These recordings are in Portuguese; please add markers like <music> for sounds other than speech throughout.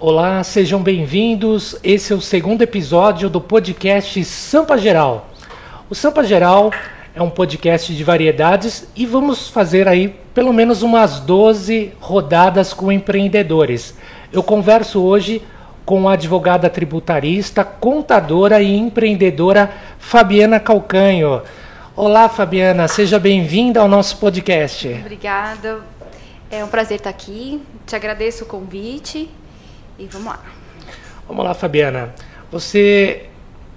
Olá, sejam bem-vindos. Esse é o segundo episódio do podcast Sampa Geral. O Sampa Geral é um podcast de variedades e vamos fazer aí pelo menos umas 12 rodadas com empreendedores. Eu converso hoje com a advogada tributarista, contadora e empreendedora Fabiana Calcanho. Olá, Fabiana, seja bem-vinda ao nosso podcast. Obrigada. É um prazer estar aqui. Te agradeço o convite e vamos lá. Vamos lá, Fabiana. Você,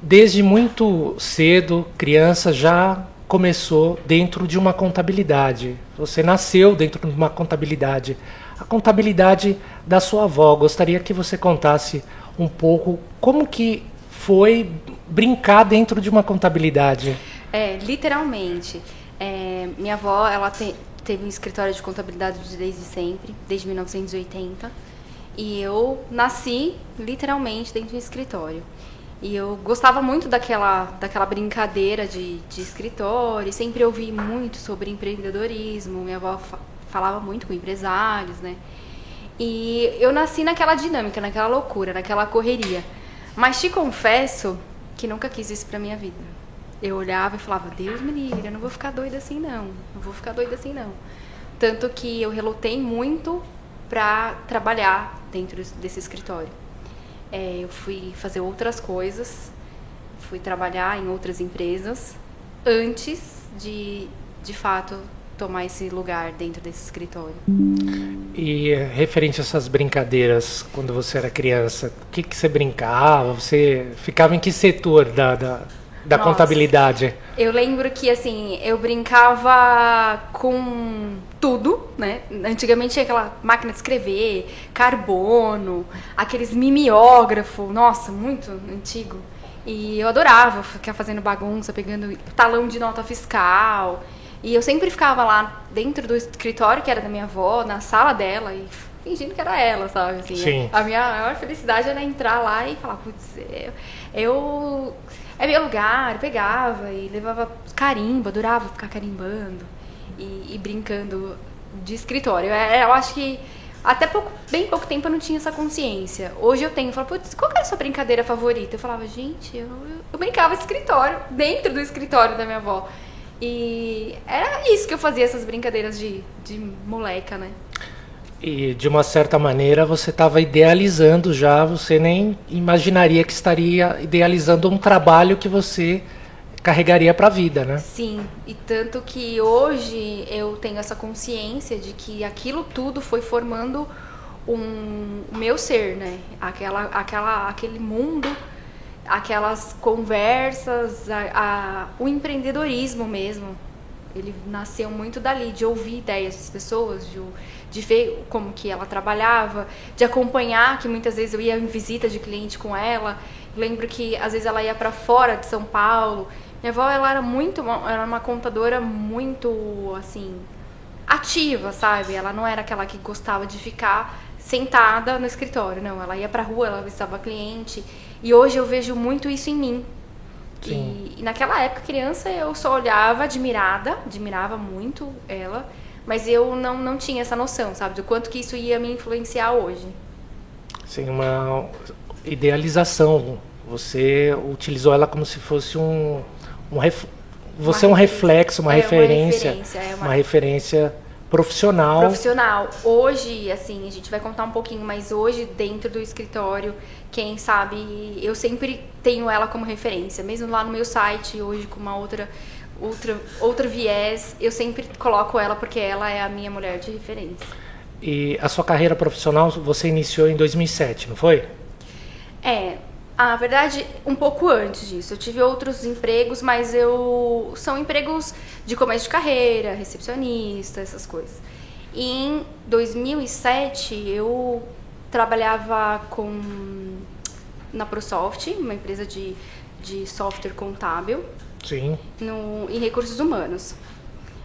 desde muito cedo, criança, já começou dentro de uma contabilidade. Você nasceu dentro de uma contabilidade. A contabilidade da sua avó. Gostaria que você contasse um pouco como que foi brincar dentro de uma contabilidade. É, literalmente. É, minha avó, ela te, teve um escritório de contabilidade desde sempre, desde 1980. E eu nasci literalmente dentro do escritório. E eu gostava muito daquela, daquela brincadeira de, de escritório, sempre ouvi muito sobre empreendedorismo, minha avó fa falava muito com empresários, né? E eu nasci naquela dinâmica, naquela loucura, naquela correria. Mas te confesso que nunca quis isso pra minha vida. Eu olhava e falava, Deus me livre, eu não vou ficar doida assim não, não vou ficar doida assim não. Tanto que eu relutei muito para trabalhar dentro desse escritório. É, eu fui fazer outras coisas, fui trabalhar em outras empresas antes de, de fato, tomar esse lugar dentro desse escritório. E referente a essas brincadeiras, quando você era criança, o que, que você brincava? Você ficava em que setor da, da, da Nossa, contabilidade? Eu lembro que, assim, eu brincava com tudo, né? Antigamente tinha aquela máquina de escrever, carbono, aqueles mimeógrafo, nossa, muito antigo. E eu adorava ficar fazendo bagunça, pegando talão de nota fiscal. E eu sempre ficava lá dentro do escritório que era da minha avó, na sala dela, e fingindo que era ela, sabe? Assim, Sim. A minha maior felicidade era entrar lá e falar, putz, eu, eu é meu lugar, pegava e levava carimbo, adorava ficar carimbando e, e brincando de escritório. Eu, é, eu acho que até pouco, bem pouco tempo eu não tinha essa consciência. Hoje eu tenho, eu falo, putz, qual era a sua brincadeira favorita? Eu falava, gente, eu, eu brincava de escritório, dentro do escritório da minha avó. E era isso que eu fazia, essas brincadeiras de, de moleca, né? E de uma certa maneira você estava idealizando já, você nem imaginaria que estaria idealizando um trabalho que você carregaria para a vida, né? Sim, e tanto que hoje eu tenho essa consciência de que aquilo tudo foi formando um, o meu ser, né? Aquela, aquela, aquele mundo, aquelas conversas, a, a, o empreendedorismo mesmo. Ele nasceu muito dali, de ouvir ideias das pessoas, de de ver como que ela trabalhava, de acompanhar, que muitas vezes eu ia em visita de cliente com ela. Lembro que às vezes ela ia para fora de São Paulo. Minha avó ela era muito, era uma contadora muito assim ativa, sabe? Ela não era aquela que gostava de ficar sentada no escritório, não. Ela ia para rua, ela visitava cliente. E hoje eu vejo muito isso em mim. E, e naquela época, criança, eu só olhava admirada, admirava muito ela mas eu não, não tinha essa noção, sabe, do quanto que isso ia me influenciar hoje. Sim, uma idealização. Você utilizou ela como se fosse um, um ref... você uma é um reflexo, uma é referência, uma referência, é uma... uma referência profissional. Profissional. Hoje, assim, a gente vai contar um pouquinho, mas hoje dentro do escritório, quem sabe, eu sempre tenho ela como referência, mesmo lá no meu site, hoje com uma outra outra, outro viés, eu sempre coloco ela porque ela é a minha mulher de referência. E a sua carreira profissional você iniciou em 2007, não foi? É, a verdade, um pouco antes disso. Eu tive outros empregos, mas eu são empregos de começo de carreira, recepcionista, essas coisas. E em 2007 eu trabalhava com na ProSoft, uma empresa de, de software contábil. Sim. No, em recursos humanos.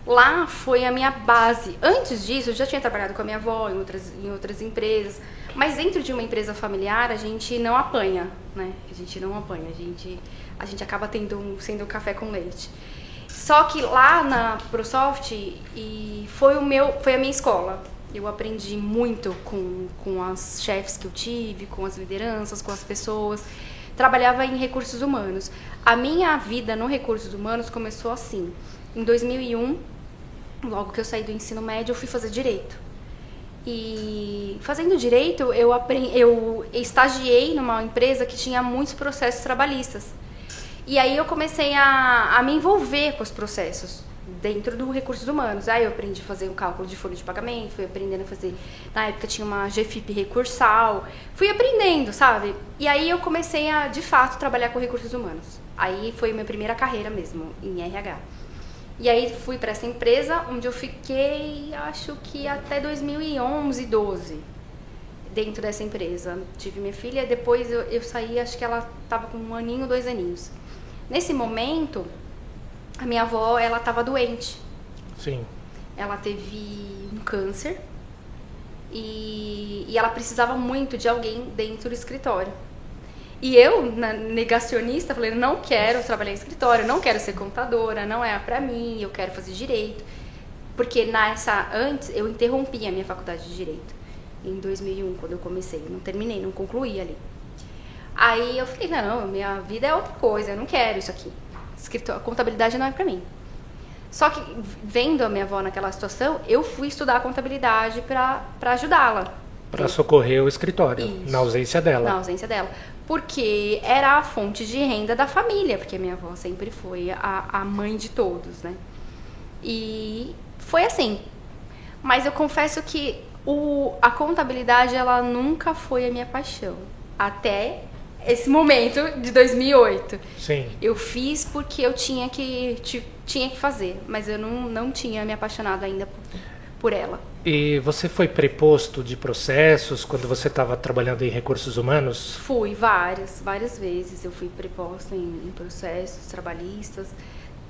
Lá foi a minha base. Antes disso, eu já tinha trabalhado com a minha avó em outras, em outras empresas. Mas dentro de uma empresa familiar, a gente não apanha, né? A gente não apanha. A gente, a gente acaba tendo um, sendo um café com leite. Só que lá na ProSoft e foi o meu, foi a minha escola. Eu aprendi muito com, com as chefes que eu tive, com as lideranças, com as pessoas. Trabalhava em recursos humanos. A minha vida no recursos humanos começou assim. Em 2001, logo que eu saí do ensino médio, eu fui fazer direito. E fazendo direito, eu, aprendi, eu estagiei numa empresa que tinha muitos processos trabalhistas. E aí eu comecei a, a me envolver com os processos dentro do recursos humanos. Aí eu aprendi a fazer um cálculo de folha de pagamento, fui aprendendo a fazer. Na época tinha uma GFIP recursal, fui aprendendo, sabe? E aí eu comecei a, de fato, trabalhar com recursos humanos. Aí foi minha primeira carreira mesmo, em RH. E aí fui para essa empresa, onde eu fiquei, acho que até 2011, 12, dentro dessa empresa. Tive minha filha, depois eu, eu saí, acho que ela estava com um aninho, dois aninhos. Nesse momento, a minha avó, ela estava doente. Sim. Ela teve um câncer e, e ela precisava muito de alguém dentro do escritório. E eu, negacionista, falei, não quero trabalhar em escritório, não quero ser contadora, não é para mim, eu quero fazer direito. Porque nessa antes eu interrompi a minha faculdade de direito em 2001, quando eu comecei, não terminei, não concluí ali. Aí eu falei, não, minha vida é outra coisa, eu não quero isso aqui. Escritório, contabilidade não é para mim. Só que vendo a minha avó naquela situação, eu fui estudar contabilidade para ajudá-la. Para socorrer o escritório, Isso. na ausência dela. Na ausência dela porque era a fonte de renda da família, porque minha avó sempre foi a, a mãe de todos, né? E foi assim. Mas eu confesso que o, a contabilidade ela nunca foi a minha paixão. Até esse momento de 2008. Sim. Eu fiz porque eu tinha que, tinha que fazer, mas eu não, não tinha me apaixonado ainda por, por ela. E você foi preposto de processos quando você estava trabalhando em recursos humanos? Fui, várias, várias vezes. Eu fui preposta em, em, processos trabalhistas,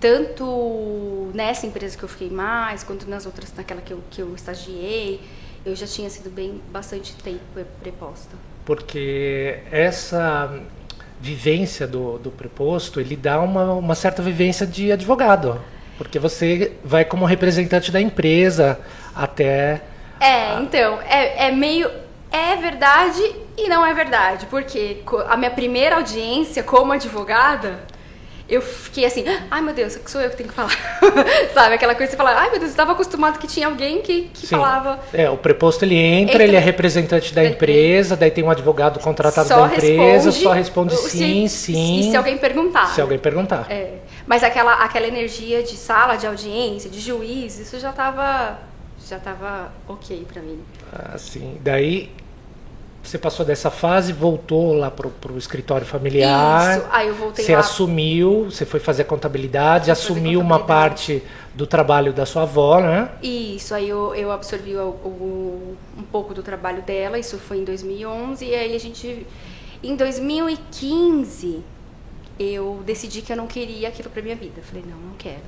tanto nessa empresa que eu fiquei mais, quanto nas outras, naquela que eu, que eu estagiei. Eu já tinha sido bem bastante tempo preposta. Porque essa vivência do, do preposto, ele dá uma, uma certa vivência de advogado. Porque você vai como representante da empresa até. É, a... então, é, é meio. É verdade e não é verdade. Porque a minha primeira audiência como advogada, eu fiquei assim, ai meu Deus, sou eu que tenho que falar. <laughs> Sabe, aquela coisa de falar, ai meu Deus, eu estava acostumado que tinha alguém que, que falava. É, o preposto ele entra, entra, ele é representante da empresa, daí tem um advogado contratado da empresa, responde, só responde sim, se, sim. E se alguém perguntar. Se alguém perguntar. É. Mas aquela, aquela energia de sala de audiência, de juiz, isso já estava já tava ok para mim. Ah, sim. Daí você passou dessa fase, voltou lá pro, pro escritório familiar. Isso, aí eu voltei Você lá. assumiu, você foi fazer contabilidade, assumiu uma parte do trabalho da sua avó, né? Isso, aí eu, eu absorvi o, o, um pouco do trabalho dela, isso foi em 2011, e aí a gente... Em 2015, eu decidi que eu não queria aquilo para minha vida. Falei, não, não quero.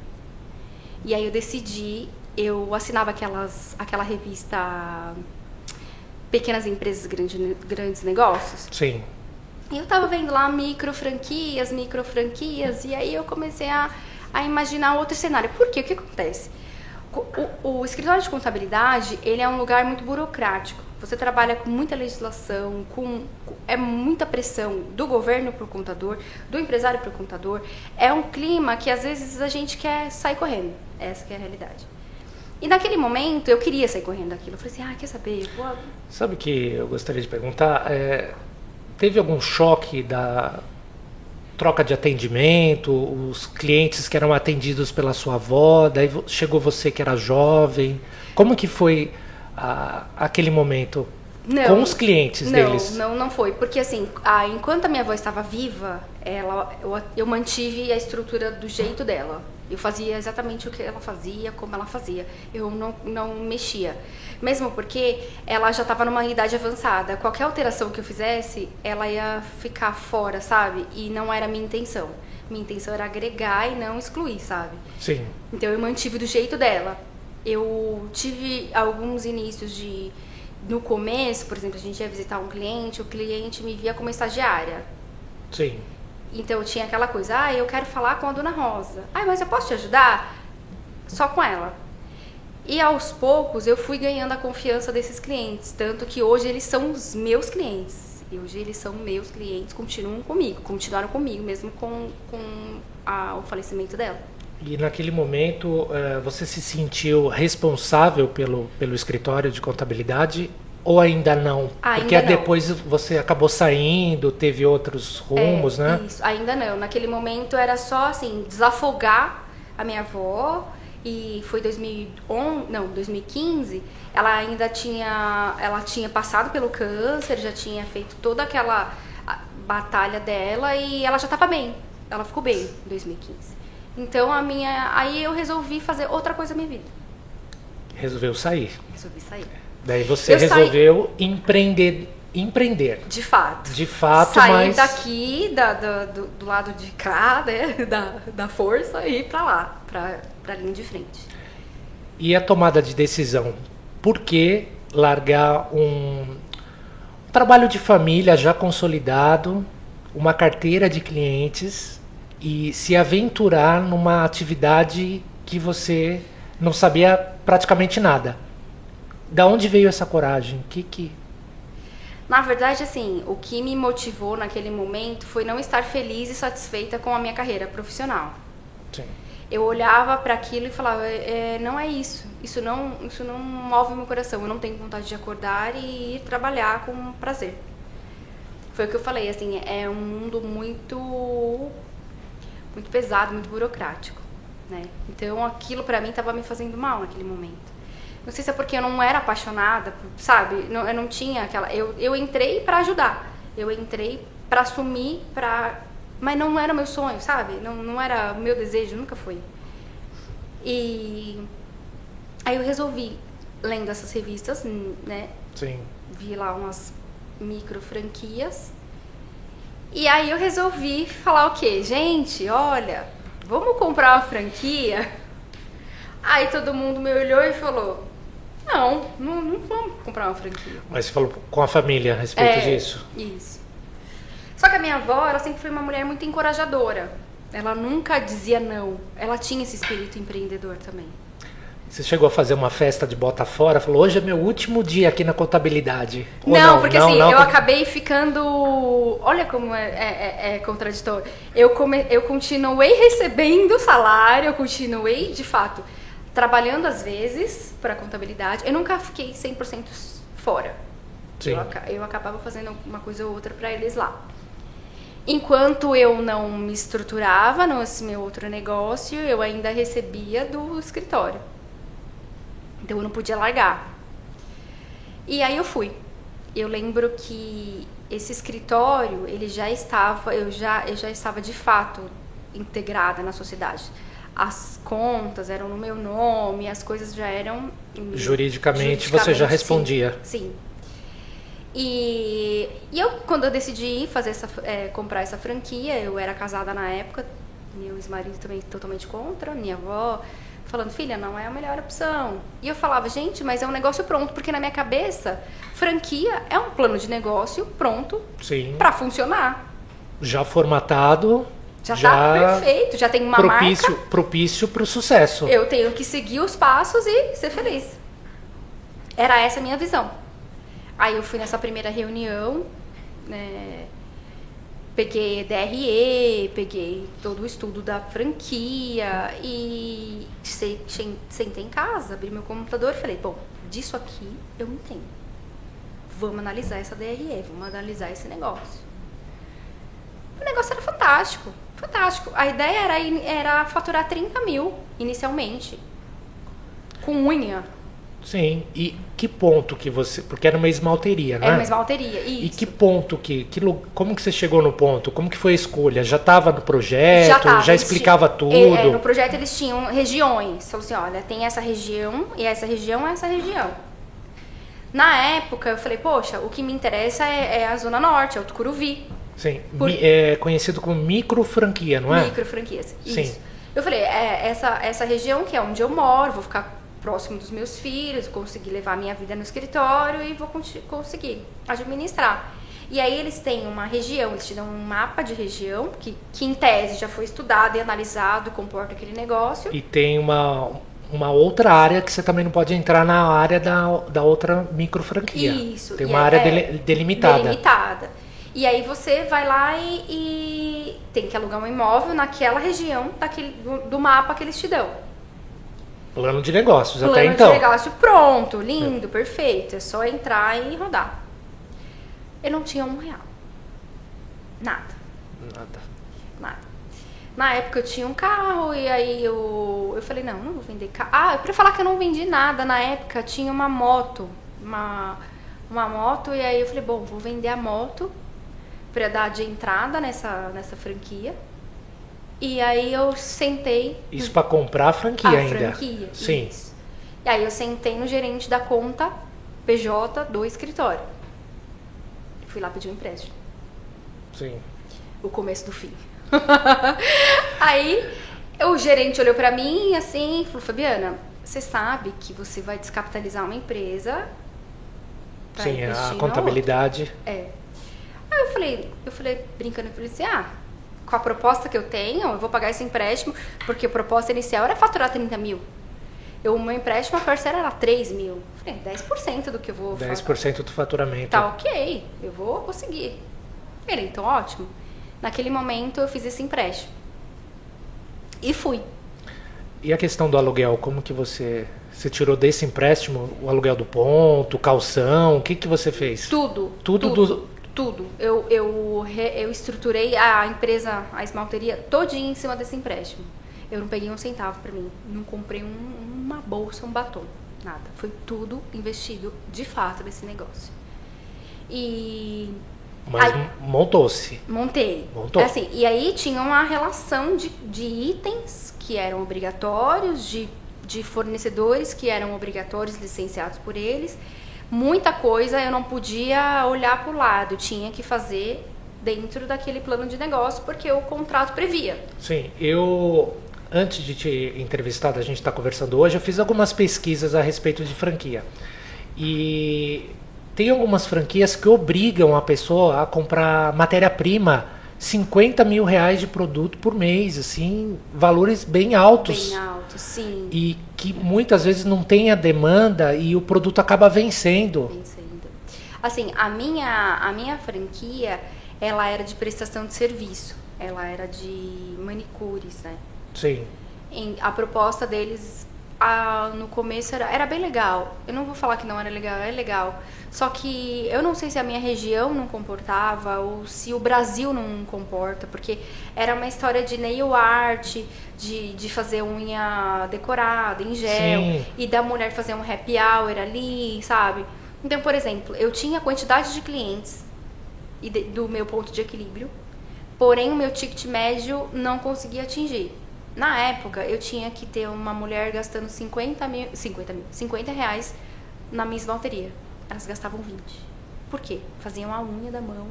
E aí eu decidi, eu assinava aquelas, aquela revista Pequenas Empresas, grande, Grandes Negócios. Sim. E eu tava vendo lá micro franquias, micro franquias, e aí eu comecei a, a imaginar outro cenário. Por quê? O que acontece? O, o, escritório de contabilidade, ele é um lugar muito burocrático. Você trabalha com muita legislação, com é muita pressão do governo para o contador, do empresário para o contador. É um clima que às vezes a gente quer sair correndo. Essa é a realidade. E naquele momento eu queria sair correndo daquilo. Eu falei assim, ah, quer saber? Vou... Sabe que eu gostaria de perguntar? É, teve algum choque da troca de atendimento, os clientes que eram atendidos pela sua avó, daí chegou você que era jovem. Como que foi a, aquele momento não, com os clientes não, deles? Não, não foi. Porque assim, a, enquanto a minha avó estava viva, ela, eu, eu mantive a estrutura do jeito dela. Eu fazia exatamente o que ela fazia, como ela fazia. Eu não, não mexia. Mesmo porque ela já estava numa idade avançada. Qualquer alteração que eu fizesse, ela ia ficar fora, sabe? E não era a minha intenção. Minha intenção era agregar e não excluir, sabe? Sim. Então eu mantive do jeito dela. Eu tive alguns inícios de. No começo, por exemplo, a gente ia visitar um cliente, o cliente me via como estagiária. Sim. Então tinha aquela coisa, ah, eu quero falar com a dona Rosa. Ah, mas eu posso te ajudar? Só com ela. E aos poucos eu fui ganhando a confiança desses clientes, tanto que hoje eles são os meus clientes. E hoje eles são meus clientes, continuam comigo, continuaram comigo mesmo com, com a, o falecimento dela. E naquele momento eh, você se sentiu responsável pelo, pelo escritório de contabilidade ou ainda não? Ainda Porque não. depois você acabou saindo, teve outros rumos, É, né? Isso, ainda não. Naquele momento era só assim, desafogar a minha avó. E foi 2011, não, 2015, ela ainda tinha, ela tinha passado pelo câncer, já tinha feito toda aquela batalha dela e ela já estava bem. Ela ficou bem em 2015. Então a minha, aí eu resolvi fazer outra coisa na minha vida. Resolveu sair. Resolvi sair. Daí você Eu saí- resolveu empreender, empreender. De fato. De fato, Sair mas daqui, da, da- do, do lado de cá, <laughs> né, da, da força, e ir pra lá, pra, pra linha de frente. e a tomada de decisão. Por que largar um trabalho de família já consolidado, uma carteira de clientes e se aventurar numa atividade que você não sabia praticamente nada? Da onde veio essa coragem? Que que Na verdade, assim, o que me motivou naquele momento foi não estar feliz e satisfeita com a minha carreira profissional. Sim. Eu olhava para aquilo e falava, é, é, não é isso. Isso não, isso não move meu coração. Eu não tenho vontade de acordar e ir trabalhar com prazer. Foi o que eu falei, assim, é um mundo muito muito pesado, muito burocrático, né? Então aquilo para mim estava me fazendo mal naquele momento. Não sei se é porque eu não era apaixonada, sabe? Não- eu não tinha aquela. Eu, eu entrei para ajudar. Eu entrei para assumir, para. Mas não era meu sonho, sabe? Não, não era o meu desejo, nunca foi. E aí eu resolvi, lendo essas revistas, né? Sim. vi lá umas micro franquias. E aí eu resolvi falar o quê? Gente, olha, vamos comprar uma franquia? Aí todo mundo me olhou e falou: Não, não, não vamos comprar uma franquia. Mas você falou com a família a respeito É, disso? Isso. Só que a minha avó, ela sempre foi uma mulher muito encorajadora. Ela nunca dizia não. Ela tinha esse espírito empreendedor também. Você chegou a fazer uma festa de bota fora, falou, hoje é meu último dia aqui na contabilidade. Ou Não, porque assim, não, eu porque- acabei ficando. Olha como é, é- é- é contraditório. Eu, come... eu continuei recebendo salário, eu continuei, de fato, trabalhando às vezes para contabilidade. Eu nunca fiquei 100% fora. Sim. Eu, aca- eu acabava fazendo uma coisa ou outra para eles lá. Enquanto eu não me estruturava nesse meu outro negócio, eu ainda recebia do escritório. Então eu não podia largar. E aí eu fui. Eu lembro que esse escritório, ele já estava, eu já, eu já estava de fato integrada na sociedade. As contas eram no meu nome, as coisas já eram Juridicamente, você já sim. respondia. Sim. E, e eu, quando eu decidi fazer essa, é, comprar essa franquia, eu era casada na época, meu ex-marido também totalmente contra, minha avó falando, filha, não é a melhor opção. E eu falava, gente, mas é um negócio pronto, porque na minha cabeça, franquia é um plano de negócio pronto Sim. para funcionar. Já formatado. Já, tá perfeito, já tem uma propício, marca. propício para o sucesso. Eu tenho que seguir os passos e ser feliz. Era essa a minha visão. Aí eu fui nessa primeira reunião, né, peguei DRE, peguei todo o estudo da franquia e se- sen- sentei em casa, abri meu computador e falei, bom, disso aqui eu entendo. Vamos analisar essa DRE, vamos analisar esse negócio. O negócio era fantástico, fantástico. A ideia era, era faturar 30 mil inicialmente. Com unha. Sim. E que ponto que você. Porque era uma esmalteria, né? Era uma esmalteria. Isso. E que ponto que, que. Como que você chegou no ponto? Como que foi a escolha? Já estava no projeto? Já, tava, eles explicava tinham- tudo? é, é, no projeto eles tinham regiões. Falou assim, olha, tem essa região e essa região essa região. Na época eu falei, poxa, o que me interessa é, é a Zona Norte, é o Tucuruvi. Sim. Por- Mi- É conhecido como micro franquia, não é? Micro franquias. Sim. Isso. Eu falei, é, essa, essa região que é onde eu moro, vou ficar próximo dos meus filhos, conseguir levar minha vida no escritório e vou conseguir administrar. E aí eles têm uma região, eles te dão um mapa de região, que, que em tese já foi estudado e analisado, comporta aquele negócio. E tem uma, uma outra área que você também não pode entrar na área da, da outra micro franquia. Isso. Tem uma é- área é, dele- delimitada. delimitada. E aí você vai lá e, e tem que alugar um imóvel naquela região daquele, do, do mapa que eles te dão. Plano de negócios até Plano então. de negócio pronto, lindo, perfeito. É só entrar e rodar. Eu não tinha um real. Nada. Nada. Nada. Na época eu tinha um carro e aí eu, eu falei, não, não vou vender carro. Ah, pra falar que eu não vendi nada, na época tinha uma moto, uma, uma moto, e aí eu falei, bom, vou vender a moto pra dar de entrada nessa, nessa franquia. E aí eu sentei Isso para comprar a franquia a ainda. franquia. Sim. Isso. E aí eu sentei no gerente da conta PJ do escritório. Fui lá pedir um empréstimo. Sim. O começo do fim. <laughs> aí o gerente olhou pra mim assim e falou: Fabiana, você sabe que você vai descapitalizar uma empresa Sim, a contabilidade. outra?" É. Aí eu falei, eu falei, brincando, eu falei assim, ah, com a proposta que eu tenho, eu vou pagar esse empréstimo, porque a proposta inicial era faturar 30 mil. Eu, o meu empréstimo, a parcela era 3 mil. Falei, 10% do que eu vou fa- 10% do faturamento. Tá ok, eu vou conseguir. Ele, então ótimo. Naquele momento eu fiz esse empréstimo. E fui. E a questão do aluguel, como que você você tirou desse empréstimo o aluguel do ponto, calção, o que que você fez? Tudo. Tudo tudo. do- tudo. Eu, eu, eu estruturei a empresa, a esmalteria, todinha em cima desse empréstimo. Eu não peguei um centavo pra mim. Não comprei um- uma bolsa, um batom. Nada. Foi tudo investido de fato nesse negócio. E Mas montou-se. Montei. Montou? Assim, e aí tinha uma relação de, de itens que eram obrigatórios, de, de fornecedores que eram obrigatórios, licenciados por eles. Muita coisa eu não podia olhar para o lado, tinha que fazer dentro daquele plano de negócio, porque o contrato previa. Sim, eu antes de te entrevistar, da gente estar conversando hoje, eu fiz algumas pesquisas a respeito de franquia. E tem algumas franquias que obrigam a pessoa a comprar matéria-prima 50 mil reais de produto por mês, assim, valores bem altos. Bem alto, sim. E que muitas vezes não tem a demanda e o produto acaba vencendo. Vencendo. Assim, a minha, a minha franquia, ela era de prestação de serviço. Ela era de manicures, né? Sim. em- a proposta deles no começo era, era bem legal. Eu não vou falar que não era legal, é legal. Só que eu não sei se a minha região não comportava ou se o Brasil não comporta, porque era uma história de nail art, de, de fazer unha decorada em gel, Sim. e da mulher fazer um happy hour ali, sabe? Então, por exemplo, eu tinha quantidade de clientes e de- do meu ponto de equilíbrio, porém o meu ticket médio não conseguia atingir. Na época, eu tinha que ter uma mulher gastando 50 mil, 50 mil, 50 reais na minha esmalteria. Elas gastavam 20. Por quê? Faziam a unha da mão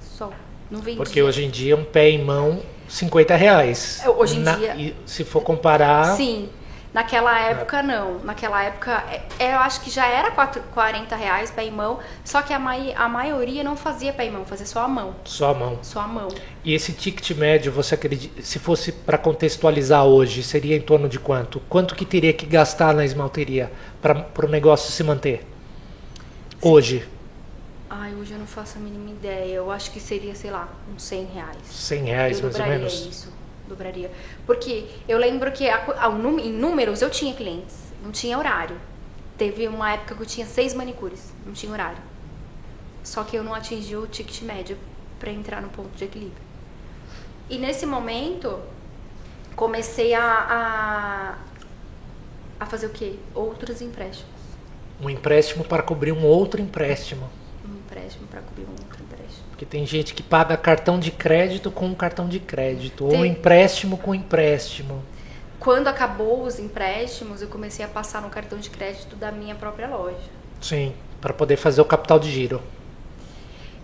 só. Não vendia. Porque hoje em dia um pé em mão, 50 reais. É, hoje em Na- dia- e se for comparar. Sim. Naquela época, não. Naquela época, é- eu acho que já era quatro- 40 reais pé mão, só que a, mai- a maioria não fazia pé em mão, fazia só a mão. Só a mão. Só a mão. E esse ticket médio, você acredita, se fosse para contextualizar hoje, seria em torno de quanto? Quanto que teria que gastar na esmalteria para o negócio se manter? Hoje, Ai, hoje eu não faço a mínima ideia. Eu acho que seria, sei lá, uns 100 reais. 100 reais mais ou menos. isso. Dobraria. Porque eu lembro que a a- em números eu tinha clientes, não tinha horário. Teve uma época que eu tinha seis manicures, não tinha horário. Só que eu não atingi o ticket médio para entrar no ponto de equilíbrio. E nesse momento, comecei a, a, a fazer o quê? Outros empréstimos. Um empréstimo para cobrir um outro empréstimo. Um empréstimo para cobrir um outro empréstimo. Porque tem gente que paga cartão de crédito com cartão de crédito, ou Tem. empréstimo com empréstimo. Quando acabou os empréstimos, eu comecei a passar no cartão de crédito da minha própria loja. Sim, para poder fazer o capital de giro.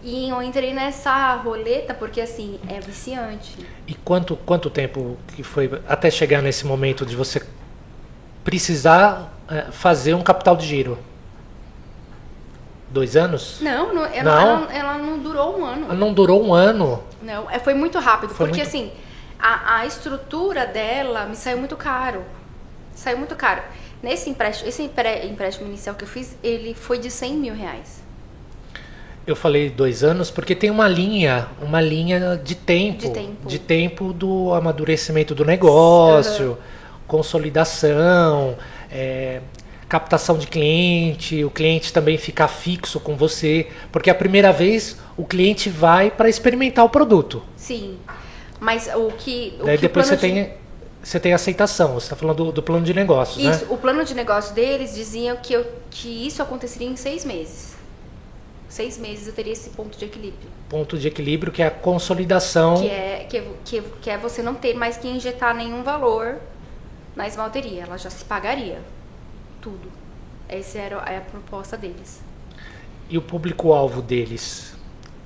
E eu entrei nessa roleta porque, assim, é viciante. E quanto, quanto tempo que foi até chegar nesse momento de você precisar eh, fazer um capital de giro? Dois anos? Não, não, ela, Não? Ela, ela não durou um ano. Não durou um ano. Não, é, foi muito rápido. Foi porque, muito- assim, a, a estrutura dela me saiu muito caro. Saiu muito caro. Nesse empréstimo, esse empréstimo inicial que eu fiz, ele foi de 100 mil reais. Eu falei dois anos porque tem uma linha, uma linha de tempo, De tempo. de tempo do amadurecimento do negócio, consolidação, é, captação de cliente, o cliente também ficar fixo com você, porque a primeira vez o cliente vai para experimentar o produto. Sim. Mas o que. O Daí que depois você de- tem, você tem aceitação. Você está falando do, do plano de negócios, Isso, né? o plano de negócio deles diziam que, eu, que isso aconteceria em seis meses. Seis meses eu teria esse ponto de equilíbrio. Ponto de equilíbrio que é a consolidação. Que é, que, que, que é você não ter mais que injetar nenhum valor na esmalteria. Ela já se pagaria. Tudo. Essa era a, é a proposta deles. E o público-alvo deles?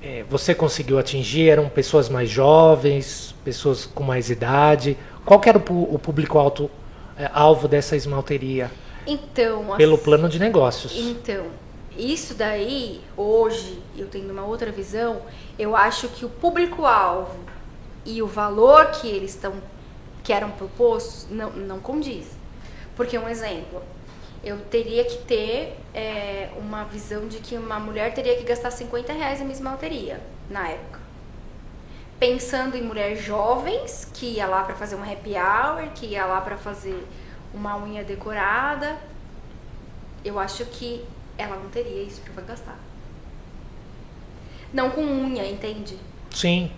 É, você conseguiu atingir? Eram pessoas mais jovens, pessoas com mais idade? Qual era o, o público-alvo é, alvo dessa esmalteria? Então, Pelo assim- plano de negócios. Então, isso daí, hoje, eu tendo uma outra visão, eu acho que o público-alvo e o valor que eles estão, que eram propostos, não, não condiz. Porque, um exemplo, eu teria que ter é, uma visão de que uma mulher teria que gastar 50 reais em uma esmalteria, na época. Pensando em mulheres jovens, que ia lá para fazer um happy hour, que ia lá para fazer uma unha decorada, eu acho que ela não teria isso para gastar. Não com unha, entende? Sim.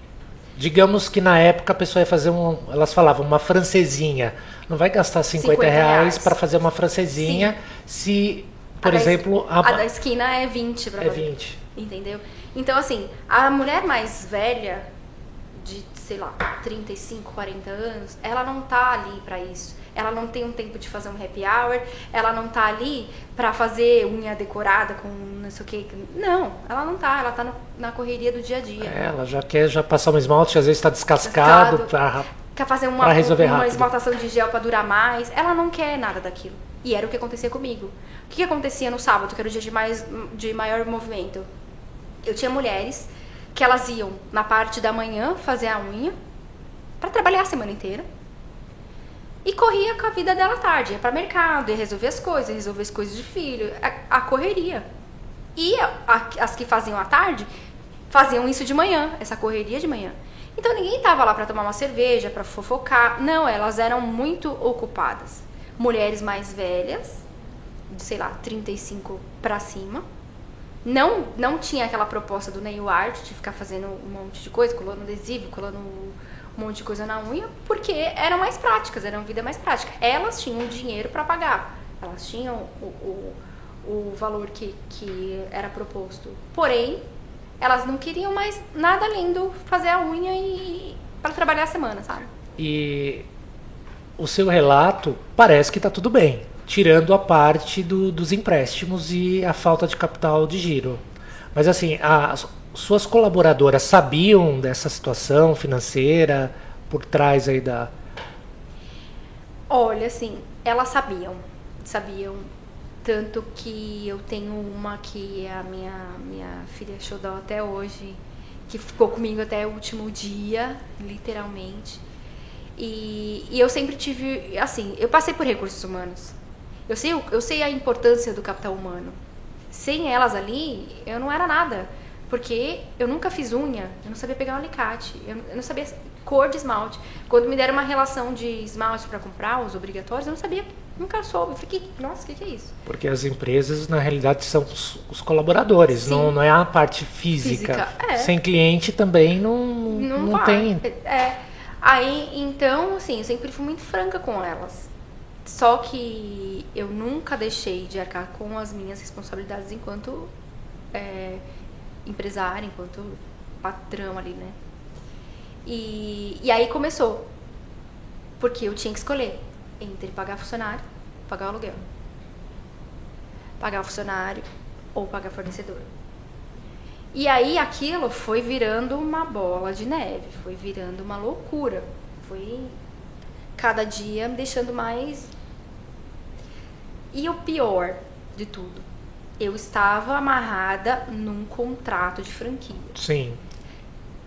Digamos que na época a pessoa ia fazer um. Elas falavam uma francesinha. Não vai gastar 50, 50 reais para fazer uma francesinha se, por A da es- exemplo, a, da esquina é 20 pra é fazer. 20. Entendeu? Então, assim, a mulher mais velha, de, sei lá, 35, 40 anos, ela não tá ali pra isso. Ela não tem um tempo de fazer um happy hour, ela não tá ali pra fazer unha decorada com não sei o que. Não, ela não tá, ela tá no- na correria do dia a dia. É, ela já quer já passar um esmalte, às vezes está descascado. Descascado. Pra, Quer fazer uma, Pra resolver uma rápido. esmaltação de gel pra durar mais. Ela não quer nada daquilo. E era o que acontecia comigo. O que, que acontecia no sábado, que era o dia de, mais, de maior movimento? Eu tinha mulheres que elas iam na parte da manhã fazer a unha pra trabalhar a semana inteira. E corria com a vida dela tarde. Ia pra mercado, ia resolver as coisas, resolver as coisas de filho. A, a correria. E a- a- as que faziam à tarde faziam isso de manhã, essa correria de manhã. Então ninguém tava lá pra tomar uma cerveja, pra fofocar. Não, elas eram muito ocupadas. Mulheres mais velhas, sei lá, 35 pra cima. Não, não tinha aquela proposta do nail art de ficar fazendo um monte de coisa, colando adesivo, colando um monte de coisa na unha, porque eram mais práticas, eram vida mais prática. Elas tinham dinheiro para pagar, elas tinham o, o, o valor que, que era proposto. Porém, elas não queriam mais nada além do fazer a unha e para trabalhar a semana, sabe? E o seu relato parece que está tudo bem, tirando a parte do- dos empréstimos e a falta de capital de giro. Mas assim, as suas colaboradoras sabiam dessa situação financeira por trás aí da. Olha, assim, elas sabiam, sabiam. Tanto que eu tenho uma que é a minha, minha filha Xodó até hoje, que ficou comigo até o último dia, literalmente. E, e eu sempre tive, assim, eu passei por recursos humanos. Eu sei, eu sei a importância do capital humano. Sem elas ali, eu não era nada. Porque eu nunca fiz unha, eu não sabia pegar um alicate, eu não- sabia cor de esmalte. Quando me deram uma relação de esmalte para comprar, os obrigatórios, eu não sabia, nunca soube. Eu fiquei, nossa, o que, que é isso? Porque as empresas, na realidade, são os, os colaboradores, Sim. não, não é a parte física. Física, é. Sem cliente também não, Não, não, vai. tem. É. Aí, então, assim, eu sempre fui muito franca com elas. Só que eu nunca deixei de arcar com as minhas responsabilidades enquanto é, empresária, enquanto patrão ali, né? E, e aí começou. Porque eu tinha que escolher entre pagar funcionário, pagar aluguel. Pagar funcionário ou pagar fornecedor. E aí aquilo foi virando uma bola de neve, foi virando uma loucura. Foi cada dia me deixando mais. E o pior de tudo, eu estava amarrada num contrato de franquia. Sim.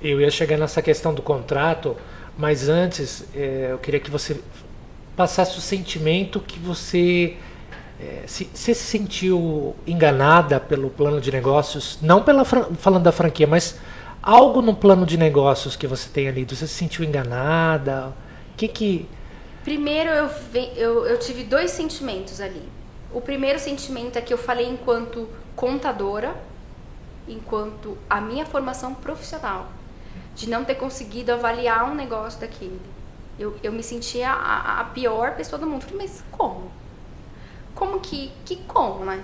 Eu ia chegar nessa questão do contrato, mas antes eh, eu queria que você passasse o sentimento que você é, se, se sentiu enganada pelo plano de negócios, não pela falando da franquia, mas algo no plano de negócios que você tem ali, você se sentiu enganada? O que que Primeiro eu, eu, eu tive dois sentimentos ali. O primeiro sentimento é que eu falei enquanto contadora, enquanto a minha formação profissional, de não ter conseguido avaliar um negócio daquele. Eu, eu me sentia a, a pior pessoa do mundo. Falei, mas como? Como que, que como, né?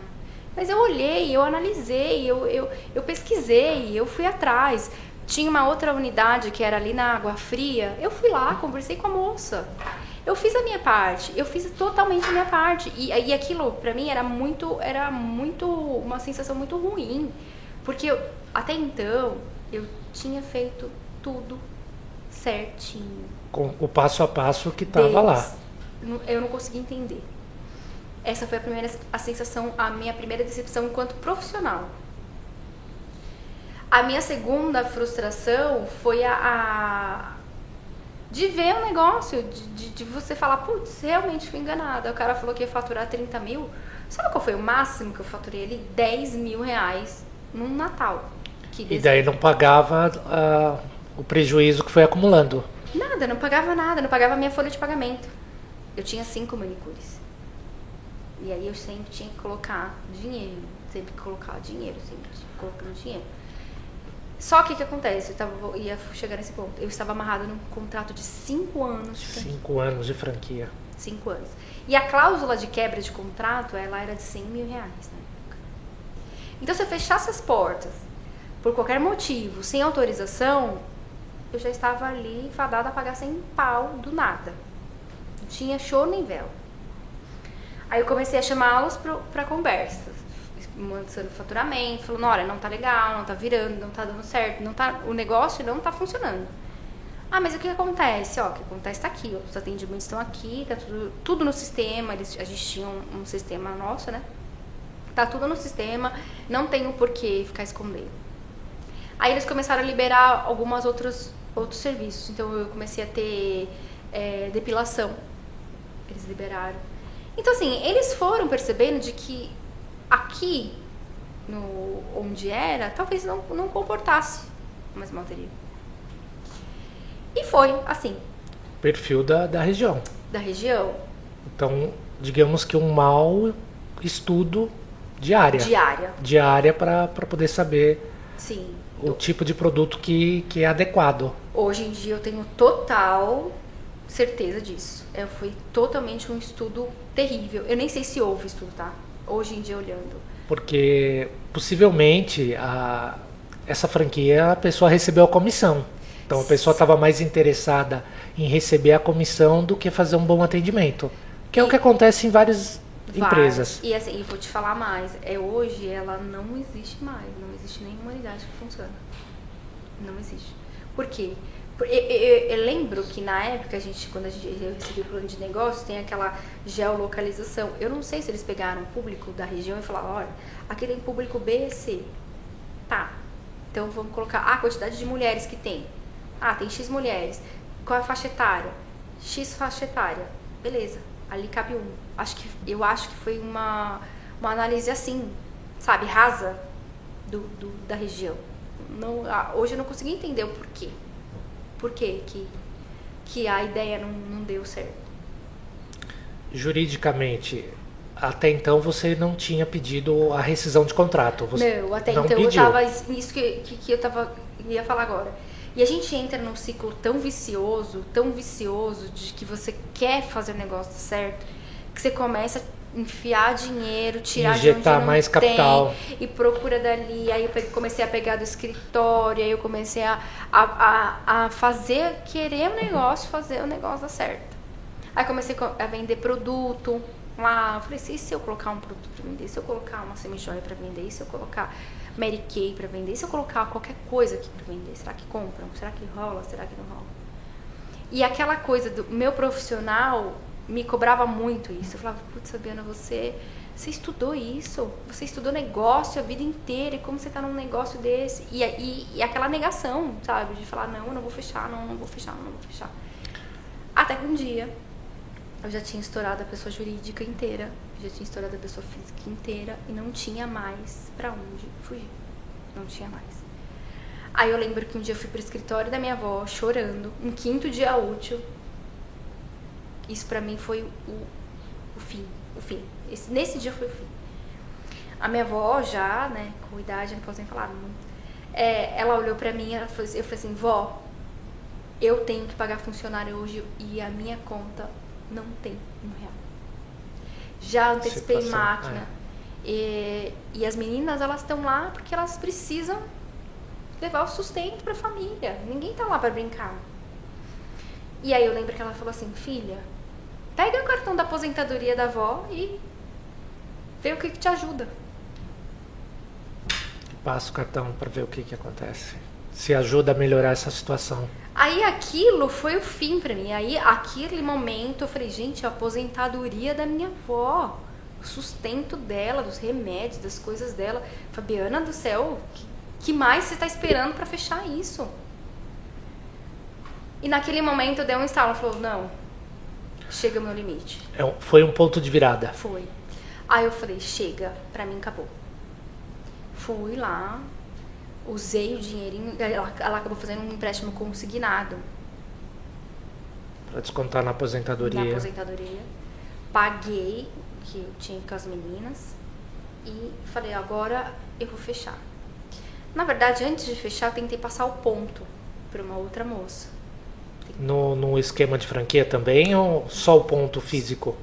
Mas eu olhei, eu analisei, eu, eu, eu pesquisei, eu fui atrás. Tinha uma outra unidade que era ali na Água Fria. Eu fui lá, conversei com a moça. Eu fiz a minha parte, eu fiz totalmente a minha parte. E, e aquilo, para mim, era muito, era muito, uma sensação muito ruim. Porque eu, até então, eu tinha feito tudo certinho. Com o passo a passo que estava lá. Eu não consegui entender. Essa foi a primeira a sensação, a minha primeira decepção enquanto profissional. A minha segunda frustração foi a, a de ver o negócio, de, de, de você falar, putz, realmente fui enganada. O cara falou que ia faturar 30 mil. Sabe qual foi o máximo que eu faturei ali? 10 mil reais num Natal. e daí não pagava uh, o prejuízo que foi acumulando. Nada, não pagava nada, não pagava a minha folha de pagamento. Eu tinha cinco manicures. E aí eu sempre tinha que colocar dinheiro, sempre colocar dinheiro, sempre colocando dinheiro. Só que o que acontece? Eu tava, ia chegar nesse ponto. Eu estava amarrada num contrato de cinco anos de franquia. Cinco anos de franquia. Cinco anos. E a cláusula de quebra de contrato, ela era de 100 mil reais na época. Então, se eu fechasse as portas por qualquer motivo, sem autorização, eu já estava ali fadada a pagar sem pau do nada. Não tinha show nem véu. Aí eu comecei a chamá-los para conversas mostrando faturamento, falando, olha, não tá legal, não tá virando, não tá dando certo, não tá, o negócio não tá funcionando. Ah, mas o que acontece? Ó, o que acontece tá aqui, ó, os atendimentos estão aqui, tá tudo, tudo no sistema, eles, a gente tinha um, um sistema nosso, né? Tá tudo no sistema, não tem o porquê ficar escondendo. Aí eles começaram a liberar algumas outros, outros serviços. Então eu comecei a ter é, depilação. Eles liberaram. Então assim, eles foram percebendo de que aqui, no, onde era, talvez não, não comportasse uma esmalteria. E foi assim. Perfil da, da região. Da região. Então, digamos que um mau estudo diária. Diária. Diária para poder saber Sim. o tipo de produto que, que é adequado. Hoje em dia eu tenho total certeza disso. É, foi totalmente um estudo terrível. Eu nem sei se houve estudo, tá? Hoje em dia olhando? Porque possivelmente a, essa franquia a pessoa recebeu a comissão. Então a pessoa estava mais interessada em receber a comissão do que fazer um bom atendimento. Que é o que acontece em várias Vai. empresas. E assim, vou te falar mais, é hoje ela não existe mais, não existe nenhuma unidade que funciona. Não existe. Por quê? Eu, eu, eu, lembro que na época, a gente, quando a gente, eu recebi o plano de negócio, tem aquela geolocalização. Eu não sei se eles pegaram o público da região e falaram, olha, aqui tem público B e C. Tá. Então vamos colocar a quantidade de mulheres que tem. Ah, tem X mulheres. Qual é a faixa etária? X faixa etária. Beleza. Ali cabe um. Acho que, eu acho que foi uma, uma análise assim, sabe, rasa do, do da região. Não, ah, hoje eu não consegui entender o porquê por que que a ideia não, não deu certo. Juridicamente, até então você não tinha pedido a rescisão de contrato. Você não, até então pediu. eu estava isso que, que, que eu tava, ia falar agora. E a gente entra num ciclo tão vicioso, tão vicioso, de que você quer fazer o negócio certo, que você começa enfiar dinheiro, tirar Injetar mais tem, capital. e procura dali. Aí eu comecei a pegar do escritório, aí eu comecei a, a, a, a fazer, querer o negócio, fazer o negócio dar certo. Aí comecei a vender produto lá. Eu falei assim, e se eu colocar um produto para vender? Se eu colocar uma semijoia para vender? E se eu colocar Mary Kay para vender? E se eu colocar qualquer coisa aqui para vender? Será que compram? Será que rola? Será que não rola? E aquela coisa do meu profissional me cobrava muito isso. Eu falava, putz, Sabiana, você, você estudou isso, você estudou negócio a vida inteira, e como você está num negócio desse? E, e, e, aquela negação, sabe? De falar, não, eu não vou fechar, não, não vou fechar, não vou fechar. Até que um dia eu já tinha estourado a pessoa jurídica inteira, já tinha estourado a pessoa física inteira e não tinha mais para onde fugir. Não tinha mais. Aí eu lembro que um dia eu fui pro escritório da minha avó chorando, um quinto dia útil. Isso para mim foi o, o fim, o fim. Esse, nesse dia foi o fim. A minha avó já, né, com idade, não posso nem falar, não, é, ela olhou para mim, ela falou, eu falei assim, vó, eu tenho que pagar funcionário hoje e a minha conta não tem um real. Já antecipei máquina. É. E, e as meninas, elas estão lá porque elas precisam levar o sustento para a família. Ninguém tá lá para brincar. E aí eu lembro que ela falou assim, filha, pega o cartão da aposentadoria da avó e vê o que, que te ajuda. Passa o cartão para ver o que, que acontece. Se ajuda a melhorar essa situação. Aí aquilo foi o fim para mim. Aí aquele momento eu falei, gente, a aposentadoria da minha avó, o sustento dela, dos remédios, das coisas dela. Fabiana do céu, que, que mais você está esperando para fechar isso? E naquele momento eu dei um estalo, falou, não, chega o meu limite. É, foi um ponto de virada. Foi. Aí eu falei, chega, pra mim acabou. Fui lá, usei o dinheirinho, ela, ela acabou fazendo um empréstimo consignado. Para descontar na aposentadoria. Na aposentadoria. Paguei o que eu tinha com as meninas e falei, agora eu vou fechar. Na verdade, antes de fechar, eu tentei passar o ponto para uma outra moça. No, no esquema de franquia também ou só o ponto físico?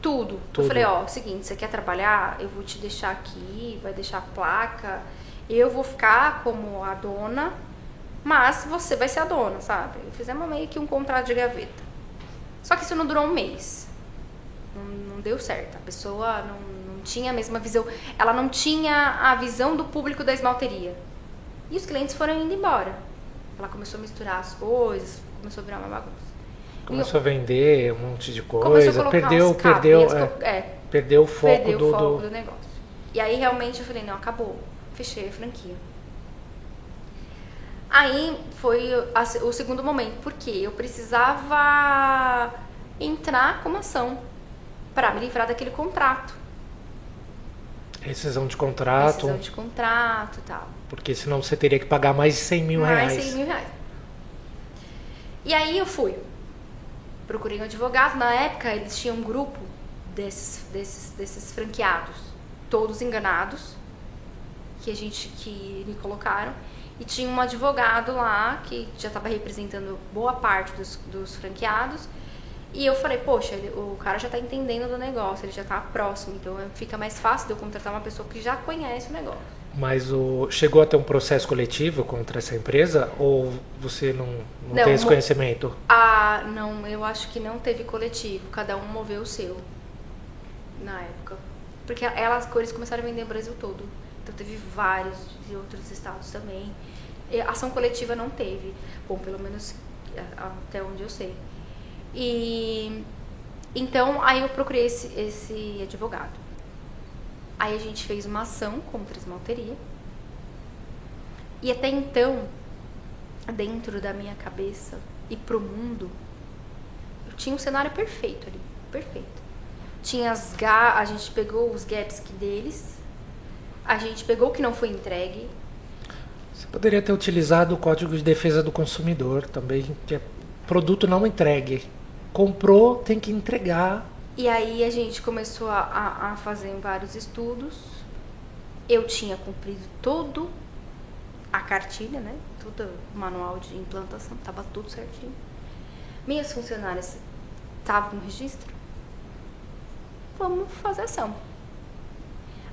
Tudo. Tudo. Eu falei, ó, seguinte, você quer trabalhar? Eu vou te deixar aqui, vai deixar a placa eu vou ficar como a dona, mas você vai ser a dona, sabe? Fizemos meio que um contrato de gaveta. Só que isso não durou um mês. Não, não deu certo. A pessoa não, não tinha a mesma visão. Ela não tinha a visão do público da esmalteria. E os clientes foram indo embora. Ela começou a misturar as coisas, começou a virar uma bagunça. Começou a vender um monte de coisa, perdeu, perdeu, é, é, perdeu o foco, perdeu do, o foco do... do negócio. E aí realmente eu falei, não, acabou fechei a franquia. Aí foi o segundo momento, porque eu precisava entrar com uma ação para me livrar daquele contrato. Rescisão de contrato. Rescisão de contrato e tal. Porque senão você teria que pagar mais de 100 mil mais reais. Mais 100 mil reais. E aí eu fui. Procurei um advogado. Na época eles tinham um grupo desses, desses, desses franqueados, todos enganados que a gente que me colocaram e tinha um advogado lá que já estava representando boa parte dos, dos franqueados e eu falei, poxa, ele, o cara já está entendendo do negócio, ele já está próximo, então fica mais fácil de eu contratar uma pessoa que já conhece o negócio. Mas o, chegou a ter um processo coletivo contra essa empresa ou você não, não, não tem esse conhecimento? Ah, não, eu acho que não teve coletivo, cada um moveu o seu na época. Porque elas cores começaram a vender no Brasil todo. Então teve vários de outros estados também. E ação coletiva não teve. Bom, pelo menos até onde eu sei. E então aí eu procurei esse, esse advogado. Aí a gente fez uma ação contra a esmalteria. E até então, dentro da minha cabeça e pro mundo, eu tinha um cenário perfeito ali, perfeito. Tinha as ga a gente pegou os gaps que deles a gente pegou o que não foi entregue. Você poderia ter utilizado o Código de Defesa do Consumidor também, que é produto não entregue. Comprou, tem que entregar. E aí a gente começou a, a, a fazer vários estudos. Eu tinha cumprido todo a cartilha, né? Todo o manual de implantação, estava tudo certinho. Minhas funcionárias estavam no registro. Vamos fazer ação.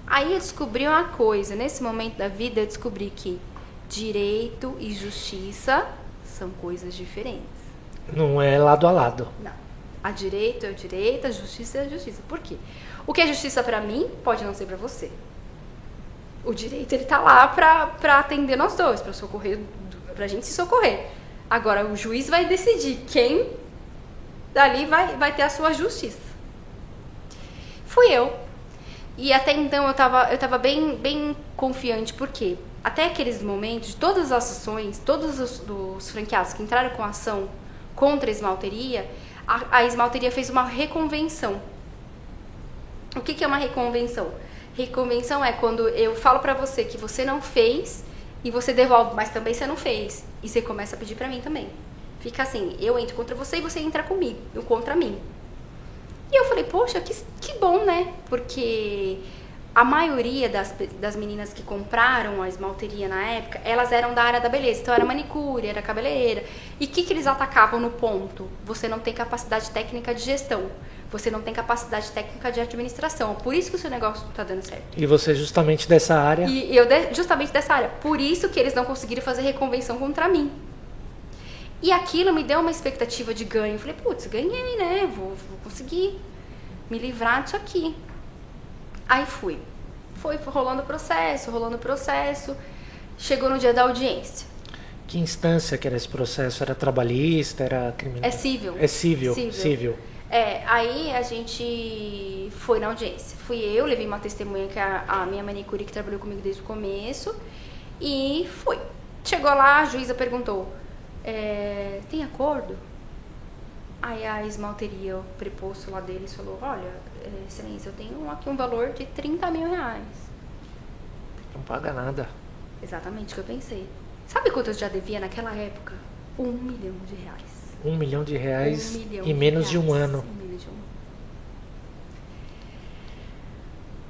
Aí eu descobri uma coisa, nesse momento da vida eu descobri que direito e justiça são coisas diferentes. Não é lado a lado. Não. A direito é o direito, a justiça é a justiça. Por quê? O que é justiça para mim pode não ser para você. O direito ele tá lá para atender nós dois, para socorrer, pra gente se socorrer. Agora o juiz vai decidir quem dali vai, vai ter a sua justiça. Fui eu e até então eu estava eu tava bem, bem confiante, porque até aqueles momentos, todas as ações, todos os, os franqueados que entraram com ação contra a esmalteria, a, a esmalteria fez uma reconvenção. O que, que é uma reconvenção? Reconvenção é quando eu falo pra você que você não fez e você devolve, mas também você não fez. E você começa a pedir pra mim também. Fica assim, eu entro contra você e você entra comigo, contra mim. E eu falei, poxa, que, que bom, né? Porque a maioria das, das meninas que compraram a esmalteria na época, elas eram da área da beleza. Então era manicure, era cabeleireira. E o que, que eles atacavam no ponto? Você não tem capacidade técnica de gestão. Você não tem capacidade técnica de administração. Por isso que o seu negócio não está dando certo. E você justamente dessa área? E eu de, justamente dessa área. Por isso que eles não conseguiram fazer reconvenção contra mim. E aquilo me deu uma expectativa de ganho. Eu falei, putz, ganhei, né? Vou, vou conseguir me livrar disso aqui. Aí fui. Foi rolando o processo, rolando o processo. Chegou no dia da audiência. Que instância que era esse processo? Era trabalhista? Era criminal? É civil. É civil. Civil. civil. É, aí a gente foi na audiência. Fui eu, levei uma testemunha que é a, a minha manicure que trabalhou comigo desde o começo. E fui. Chegou lá, a juíza perguntou: é, tem acordo? Aí a esmalteria, o preposto lá deles, falou: Olha, excelência, eu tenho aqui um valor de 30 mil reais. Não paga nada. Exatamente o que eu pensei. Sabe quanto eu já devia naquela época? Um milhão de reais. Um milhão de reais um milhão em menos de, de um ano. De um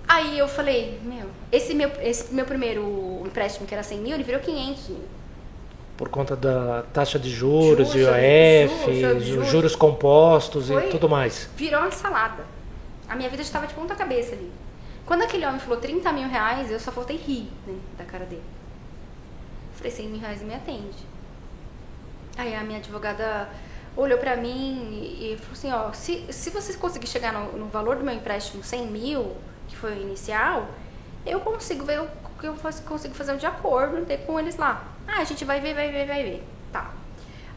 Aí eu falei, meu, esse meu, esse meu primeiro empréstimo, que era 100 mil, ele virou 500 mil por conta da taxa de juros, juros IOF, juros, juros, juros compostos Foi, e tudo mais. Virou uma salada. A minha vida estava de ponta cabeça ali. Quando aquele homem falou 30 mil reais, eu só faltei rir né, da cara dele. Falei, 100 mil reais me atende. Aí a minha advogada olhou pra mim e, falou assim, ó, se, se você conseguir chegar no, no valor do meu empréstimo 100 mil, que foi o inicial, eu consigo ver o que eu consigo fazer de acordo com eles lá. Ah, a gente vai ver, vai ver, vai ver. Tá.